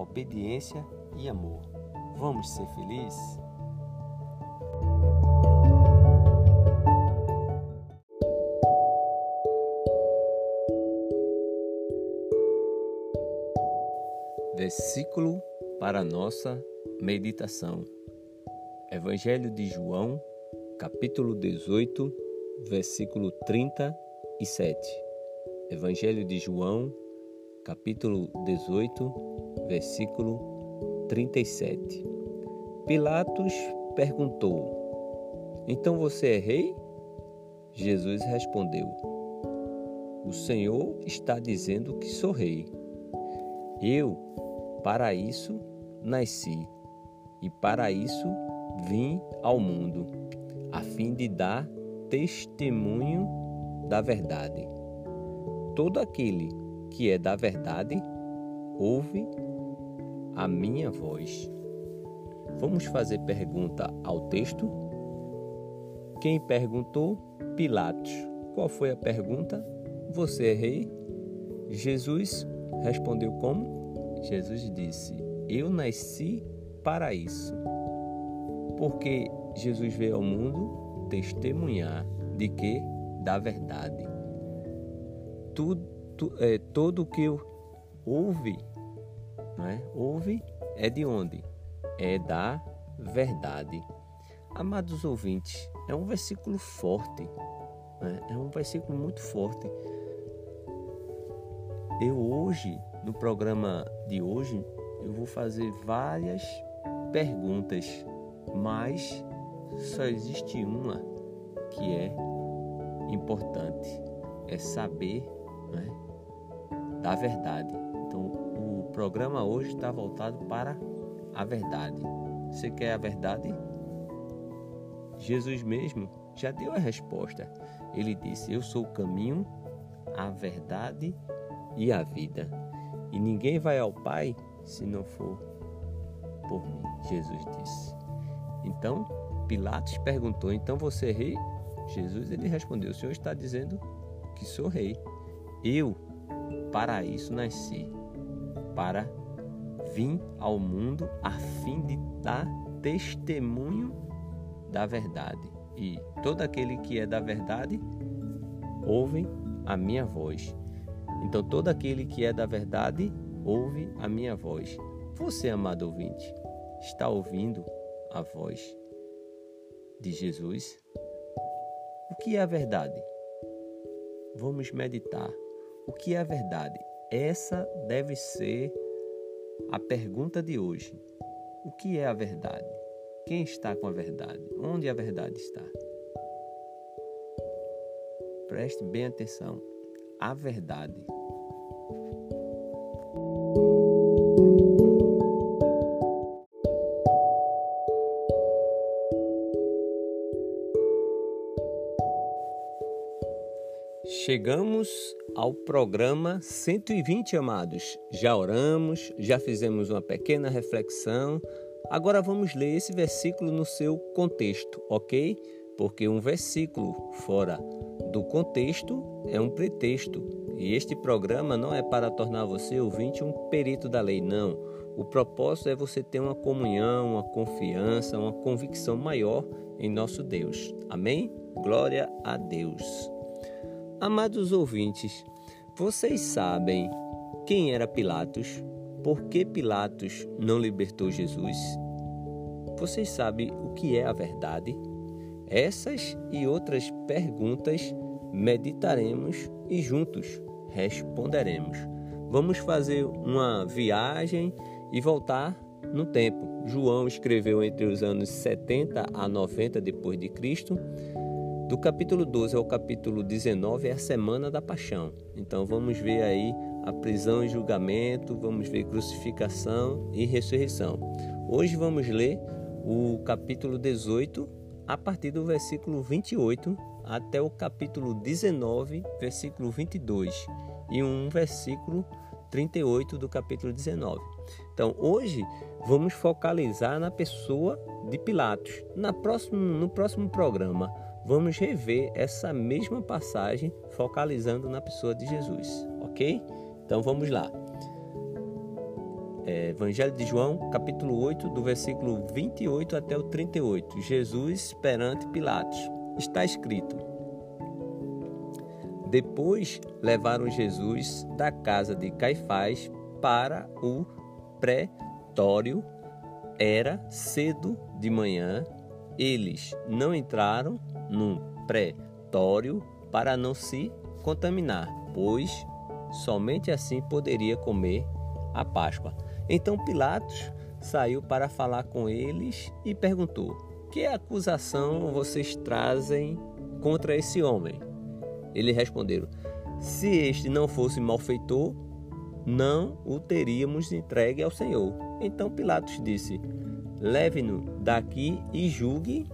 obediência e amor. Vamos ser felizes? Versículo para nossa meditação. Evangelho de João, capítulo 18, versículo 37. Evangelho de João, capítulo 18, versículo 37. Pilatos perguntou: Então você é rei? Jesus respondeu: O Senhor está dizendo que sou rei. Eu, para isso, nasci e para isso vim ao mundo, a fim de dar testemunho da verdade. Todo aquele que é da verdade, ouve a minha voz. Vamos fazer pergunta ao texto? Quem perguntou? Pilatos. Qual foi a pergunta? Você é rei? Jesus respondeu como? Jesus disse: Eu nasci para isso. Porque Jesus veio ao mundo testemunhar de que? Da verdade. Tudo tu, é, todo o que ouve, né? ouve é de onde? É da verdade. Amados ouvintes, é um versículo forte, né? é um versículo muito forte. Eu hoje, no programa de hoje, eu vou fazer várias perguntas, mas só existe uma que é importante, é saber né, da verdade. Então, programa hoje está voltado para a verdade. Você quer a verdade? Jesus mesmo já deu a resposta. Ele disse: Eu sou o caminho, a verdade e a vida. E ninguém vai ao Pai se não for por mim. Jesus disse. Então, Pilatos perguntou: Então você é rei? Jesus ele respondeu: O Senhor está dizendo que sou rei. Eu para isso nasci, para vir ao mundo a fim de dar testemunho da verdade. E todo aquele que é da verdade ouve a minha voz. Então, todo aquele que é da verdade ouve a minha voz. Você, amado ouvinte, está ouvindo a voz de Jesus? O que é a verdade? Vamos meditar. O que é a verdade? Essa deve ser a pergunta de hoje: o que é a verdade? Quem está com a verdade? Onde a verdade está? Preste bem atenção. A verdade. Chegamos ao programa 120, amados. Já oramos, já fizemos uma pequena reflexão. Agora vamos ler esse versículo no seu contexto, ok? Porque um versículo fora do contexto é um pretexto. E este programa não é para tornar você ouvinte um perito da lei, não. O propósito é você ter uma comunhão, uma confiança, uma convicção maior em nosso Deus. Amém? Glória a Deus. Amados ouvintes, vocês sabem quem era Pilatos? Por que Pilatos não libertou Jesus? Vocês sabem o que é a verdade? Essas e outras perguntas meditaremos e juntos responderemos. Vamos fazer uma viagem e voltar no tempo. João escreveu entre os anos 70 a 90 depois de Cristo do capítulo 12 ao capítulo 19 é a semana da paixão. Então vamos ver aí a prisão e julgamento, vamos ver crucificação e ressurreição. Hoje vamos ler o capítulo 18 a partir do versículo 28 até o capítulo 19, versículo 22 e um versículo 38 do capítulo 19. Então, hoje vamos focalizar na pessoa de Pilatos. Na próximo, no próximo programa, vamos rever essa mesma passagem focalizando na pessoa de Jesus, ok? Então vamos lá. É, Evangelho de João, capítulo 8, do versículo 28 até o 38. Jesus perante Pilatos. Está escrito: Depois levaram Jesus da casa de Caifás para o pretório. Era cedo de manhã. Eles não entraram num pretório para não se contaminar, pois somente assim poderia comer a Páscoa. Então Pilatos saiu para falar com eles e perguntou: Que acusação vocês trazem contra esse homem? Eles responderam: Se este não fosse malfeitor, não o teríamos entregue ao Senhor. Então Pilatos disse: Leve-no daqui e julgue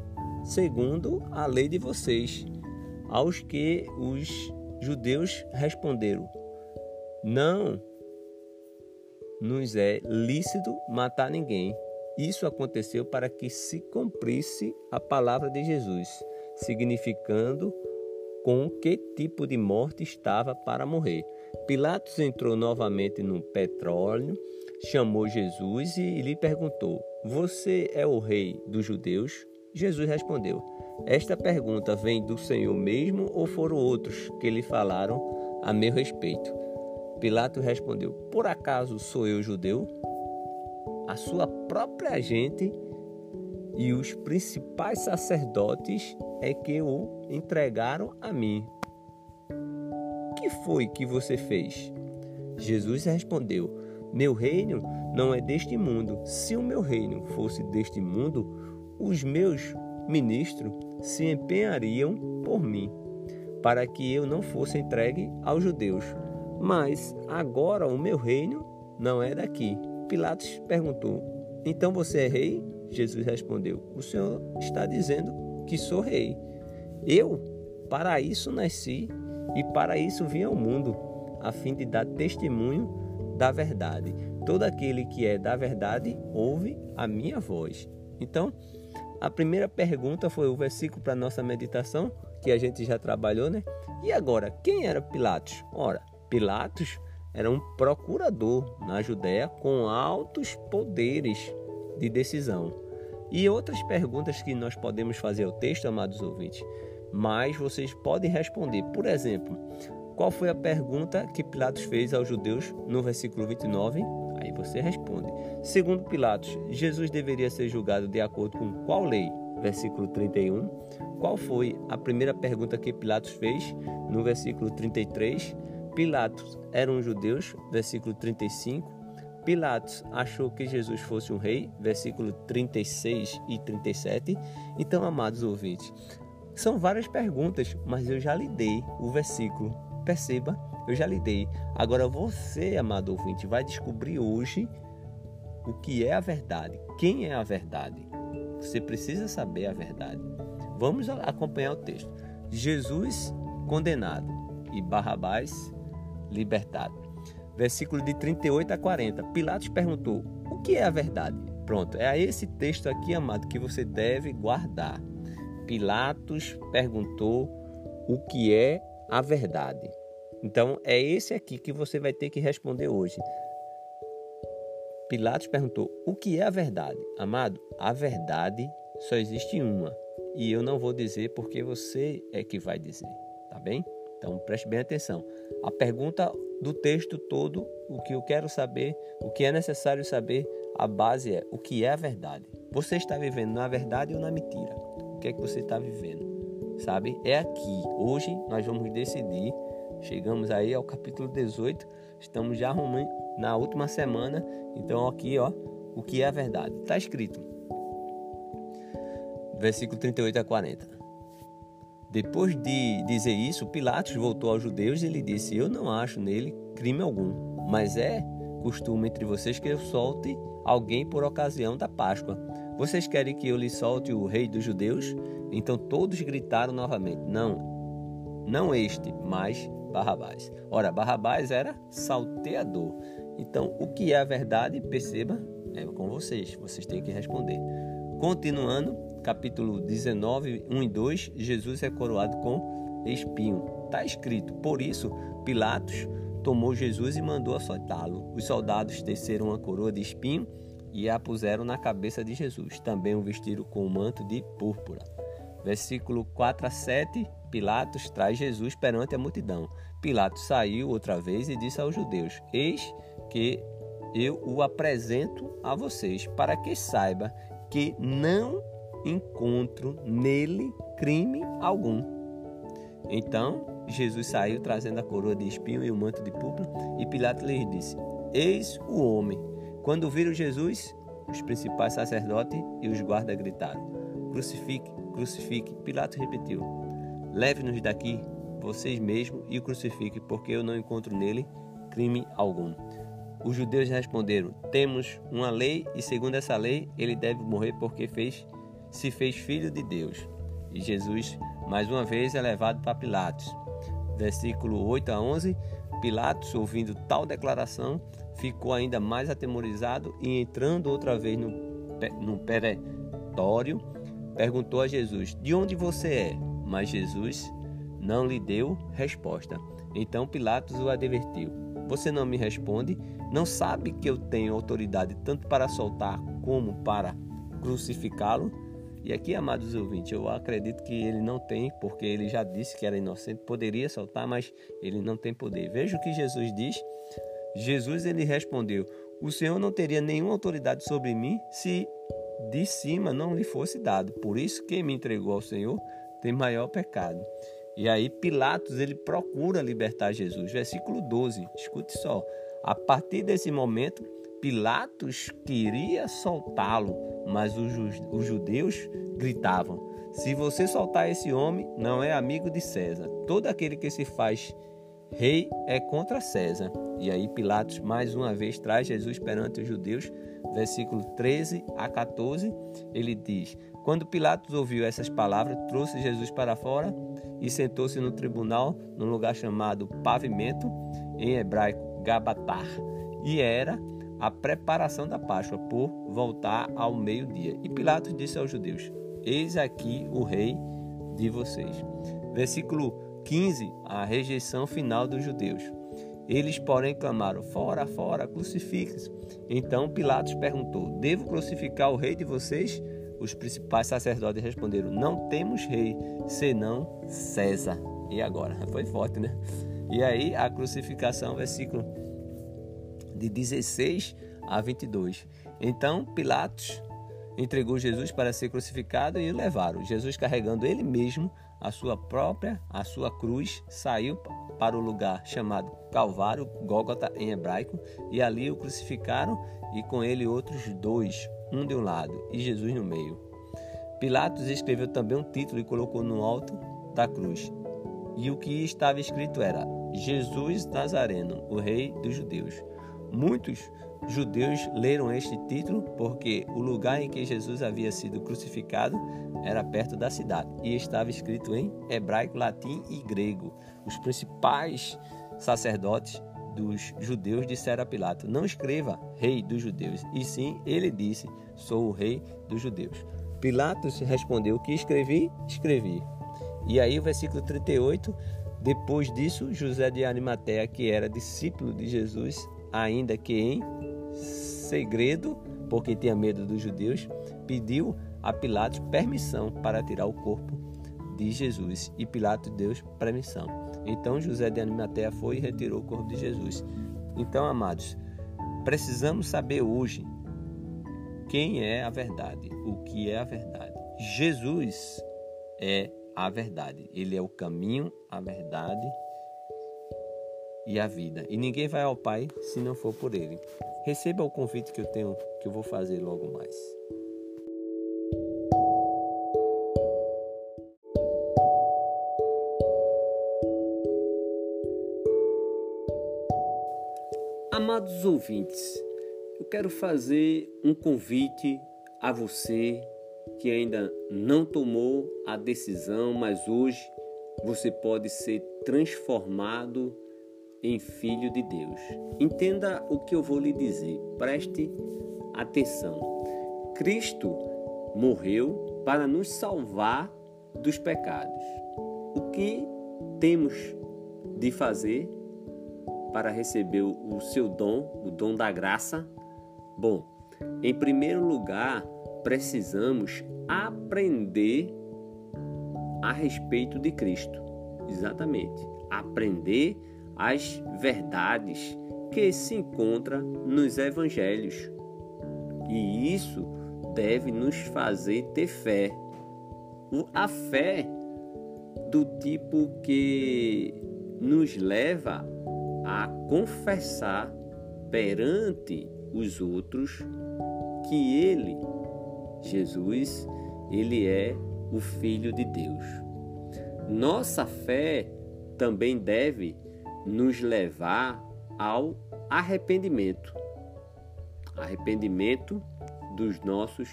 segundo a lei de vocês. Aos que os judeus responderam: Não nos é lícito matar ninguém. Isso aconteceu para que se cumprisse a palavra de Jesus, significando com que tipo de morte estava para morrer. Pilatos entrou novamente no petróleo, chamou Jesus e lhe perguntou: Você é o rei dos judeus? Jesus respondeu: Esta pergunta vem do Senhor mesmo ou foram outros que lhe falaram a meu respeito? Pilatos respondeu: Por acaso sou eu judeu? A sua própria gente e os principais sacerdotes é que o entregaram a mim. Que foi que você fez? Jesus respondeu: Meu reino não é deste mundo. Se o meu reino fosse deste mundo, os meus ministros se empenhariam por mim, para que eu não fosse entregue aos judeus. Mas agora o meu reino não é daqui. Pilatos perguntou: Então você é rei? Jesus respondeu: O Senhor está dizendo que sou rei. Eu, para isso nasci e para isso vim ao mundo, a fim de dar testemunho da verdade. Todo aquele que é da verdade ouve a minha voz. Então, a primeira pergunta foi o versículo para nossa meditação, que a gente já trabalhou, né? E agora, quem era Pilatos? Ora, Pilatos era um procurador na Judéia com altos poderes de decisão. E outras perguntas que nós podemos fazer ao texto, amados ouvintes, mas vocês podem responder. Por exemplo, qual foi a pergunta que Pilatos fez aos judeus no versículo 29? Aí você responde. Segundo Pilatos, Jesus deveria ser julgado de acordo com qual lei? Versículo 31. Qual foi a primeira pergunta que Pilatos fez? No versículo 33. Pilatos eram judeus? Versículo 35. Pilatos achou que Jesus fosse um rei, versículo 36 e 37. Então, amados ouvintes, são várias perguntas, mas eu já lhe dei o versículo. Perceba, eu já lhe dei. Agora você, amado ouvinte, vai descobrir hoje o que é a verdade, quem é a verdade. Você precisa saber a verdade. Vamos acompanhar o texto. Jesus condenado e Barrabás libertado. Versículo de 38 a 40. Pilatos perguntou: O que é a verdade? Pronto, é esse texto aqui, amado, que você deve guardar. Pilatos perguntou o que é a verdade. Então, é esse aqui que você vai ter que responder hoje. Pilatos perguntou: O que é a verdade? Amado, a verdade só existe uma. E eu não vou dizer porque você é que vai dizer, tá bem? Então preste bem atenção. A pergunta do texto todo, o que eu quero saber, o que é necessário saber, a base é o que é a verdade. Você está vivendo na verdade ou na mentira? O que é que você está vivendo? Sabe? É aqui. Hoje nós vamos decidir. Chegamos aí ao capítulo 18. Estamos já arrumando na última semana. Então aqui, ó, o que é a verdade? Está escrito. Versículo 38 a 40. Depois de dizer isso, Pilatos voltou aos judeus e lhe disse: Eu não acho nele crime algum, mas é costume entre vocês que eu solte alguém por ocasião da Páscoa. Vocês querem que eu lhe solte o rei dos judeus? Então todos gritaram novamente: Não, não este, mas Barrabás. Ora, Barrabás era salteador. Então, o que é a verdade, perceba, é com vocês, vocês têm que responder. Continuando, capítulo 19, 1 e 2, Jesus é coroado com espinho. Está escrito, por isso, Pilatos tomou Jesus e mandou açoitá-lo. Os soldados teceram uma coroa de espinho e a puseram na cabeça de Jesus. Também o vestiram com um manto de púrpura. Versículo 4 a 7, Pilatos traz Jesus perante a multidão. Pilatos saiu outra vez e disse aos judeus: Eis que eu o apresento a vocês, para que saiba que não encontro nele crime algum. Então Jesus saiu trazendo a coroa de espinho e o manto de púrpura, e Pilatos lhes disse: Eis o homem. Quando viram Jesus, os principais sacerdotes e os guardas gritaram: Crucifique, crucifique. Pilatos repetiu: Leve-nos daqui, vocês mesmos, e o crucifique, porque eu não encontro nele crime algum. Os judeus responderam: Temos uma lei, e segundo essa lei, ele deve morrer porque fez, se fez filho de Deus. E Jesus, mais uma vez, é levado para Pilatos. Versículo 8 a 11. Pilatos, ouvindo tal declaração, ficou ainda mais atemorizado e, entrando outra vez no, no peretório, perguntou a Jesus: De onde você é? Mas Jesus não lhe deu resposta. Então Pilatos o advertiu: Você não me responde? Não sabe que eu tenho autoridade tanto para soltar como para crucificá-lo? E aqui, amados ouvintes, eu acredito que ele não tem, porque ele já disse que era inocente, poderia soltar, mas ele não tem poder. Veja o que Jesus diz. Jesus ele respondeu: O Senhor não teria nenhuma autoridade sobre mim se de cima não lhe fosse dado. Por isso, quem me entregou ao Senhor tem maior pecado. E aí Pilatos ele procura libertar Jesus. Versículo 12. Escute só. A partir desse momento, Pilatos queria soltá-lo, mas os, judeus gritavam: Se você soltar esse homem, não é amigo de César. Todo aquele que se faz rei é contra César. E aí Pilatos mais uma vez traz Jesus perante os judeus, versículo 13 a 14, ele diz: Quando Pilatos ouviu essas palavras, trouxe Jesus para fora e sentou-se no tribunal, num lugar chamado Pavimento, em hebraico Gabatar, e era a preparação da Páscoa por voltar ao meio-dia. E Pilatos disse aos judeus: Eis aqui o rei de vocês. Versículo 15, a rejeição final dos judeus. Eles, porém, clamaram: Fora, fora, crucifique-se. Então Pilatos perguntou: Devo crucificar o rei de vocês? Os principais sacerdotes responderam: Não temos rei, senão César. E agora? Foi forte, né? E aí a crucificação, versículo de 16 a 22. Então Pilatos entregou Jesus para ser crucificado e o levaram. Jesus carregando ele mesmo a sua própria, a sua cruz, saiu para o lugar chamado Calvário, Gólgota em hebraico, e ali o crucificaram e com ele outros dois, um de um lado e Jesus no meio. Pilatos escreveu também um título e colocou no alto da cruz. E o que estava escrito era: Jesus Nazareno, o Rei dos Judeus. Muitos judeus leram este título porque o lugar em que Jesus havia sido crucificado era perto da cidade e estava escrito em hebraico, latim e grego. Os principais sacerdotes dos judeus disseram a Pilato: Não escreva rei dos judeus, e sim ele disse: Sou o rei dos judeus. Pilatos respondeu: que escrevi? Escrevi. E aí, o versículo 38, depois disso, José de Arimateia, que era discípulo de Jesus, ainda que em segredo, porque tinha medo dos judeus, pediu a Pilatos permissão para tirar o corpo de Jesus. E Pilatos deu permissão. Então José de Arimateia foi e retirou o corpo de Jesus. Então, amados, precisamos saber hoje quem é a verdade, o que é a verdade. Jesus é a verdade. Ele é o caminho, a verdade e a vida. E ninguém vai ao Pai se não for por ele. Receba o convite que eu tenho, que eu vou fazer logo mais. Amados ouvintes, eu quero fazer um convite a você que ainda não tomou a decisão, mas hoje você pode ser transformado em filho de Deus. Entenda o que eu vou lhe dizer, preste atenção. Cristo morreu para nos salvar dos pecados. O que temos de fazer para receber o seu dom, o dom da graça? Bom, em primeiro lugar, precisamos aprender a respeito de Cristo. Exatamente. Aprender as verdades que se encontram nos evangelhos. E isso deve nos fazer ter fé. A fé do tipo que nos leva a confessar perante os outros que ele, Jesus, ele é o filho de Deus. Nossa fé também deve nos levar ao arrependimento arrependimento dos nossos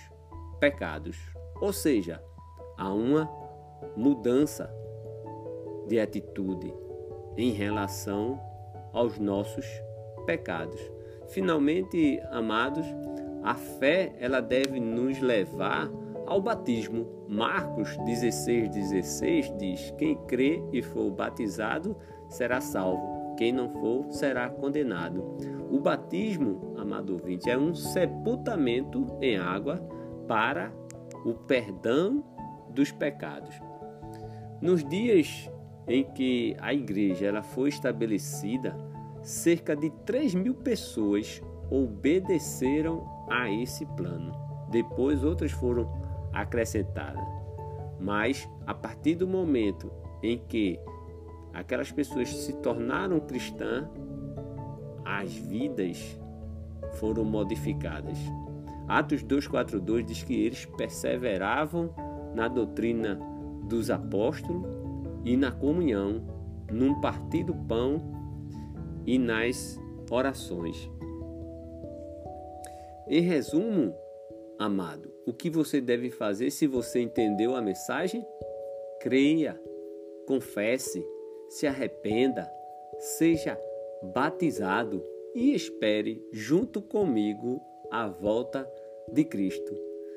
pecados, ou seja, a uma mudança de atitude em relação aos nossos pecados. Finalmente, amados, a fé ela deve nos levar ao batismo. Marcos 16, 16 diz: Quem crê e for batizado será salvo, quem não for será condenado. O batismo, amado ouvinte, é um sepultamento em água para o perdão dos pecados. Nos dias em que a igreja ela foi estabelecida, cerca de 3 mil pessoas obedeceram a esse plano. Depois outras foram acrescentadas. Mas a partir do momento em que aquelas pessoas se tornaram cristãs, as vidas foram modificadas. Atos 2:42 diz que eles perseveravam na doutrina dos apóstolos e na comunhão, num partir do pão e nas orações. Em resumo, amado, o que você deve fazer se você entendeu a mensagem? Creia, confesse, se arrependa, seja batizado e espere junto comigo a volta de Cristo.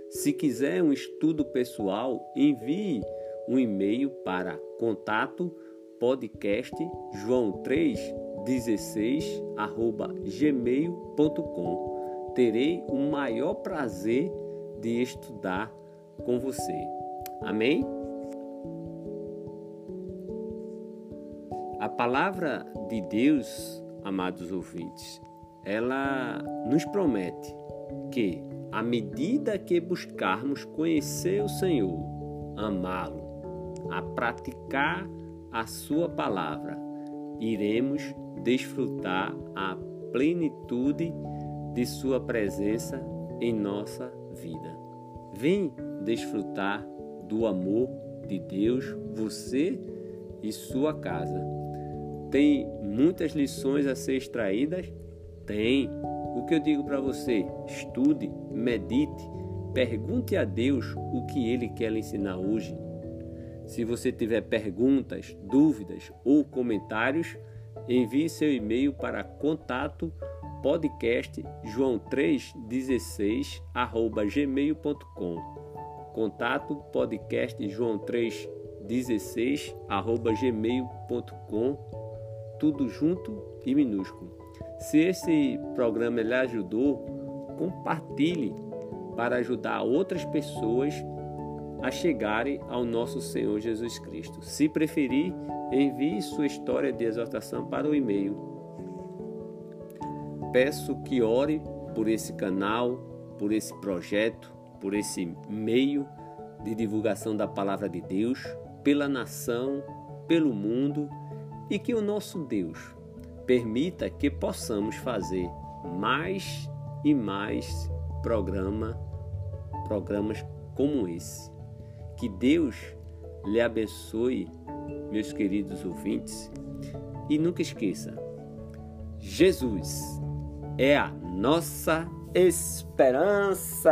Se quiser um estudo pessoal, envie um e-mail para contato podcast joão 3 16 arroba gmail.com terei o maior prazer de estudar com você. Amém? A palavra de Deus amados ouvintes ela nos promete que à medida que buscarmos conhecer o Senhor amá-lo a praticar a sua palavra iremos desfrutar a plenitude de Sua presença em nossa vida. Vem desfrutar do amor de Deus, você e sua casa. Tem muitas lições a ser extraídas? Tem. O que eu digo para você? Estude, medite, pergunte a Deus o que Ele quer lhe ensinar hoje. Se você tiver perguntas, dúvidas ou comentários, envie seu e-mail para contato podcast joão316 arroba gmail.com contato podcast joão316 arroba gmail.com tudo junto e minúsculo. Se esse programa lhe ajudou compartilhe para ajudar outras pessoas a chegarem ao nosso Senhor Jesus Cristo. Se preferir, envie sua história de exortação para o e-mail. Peço que ore por esse canal, por esse projeto, por esse meio de divulgação da palavra de Deus, pela nação, pelo mundo e que o nosso Deus permita que possamos fazer mais e mais programa, programas como esse. Que Deus lhe abençoe, meus queridos ouvintes, e nunca esqueça: Jesus é a nossa esperança.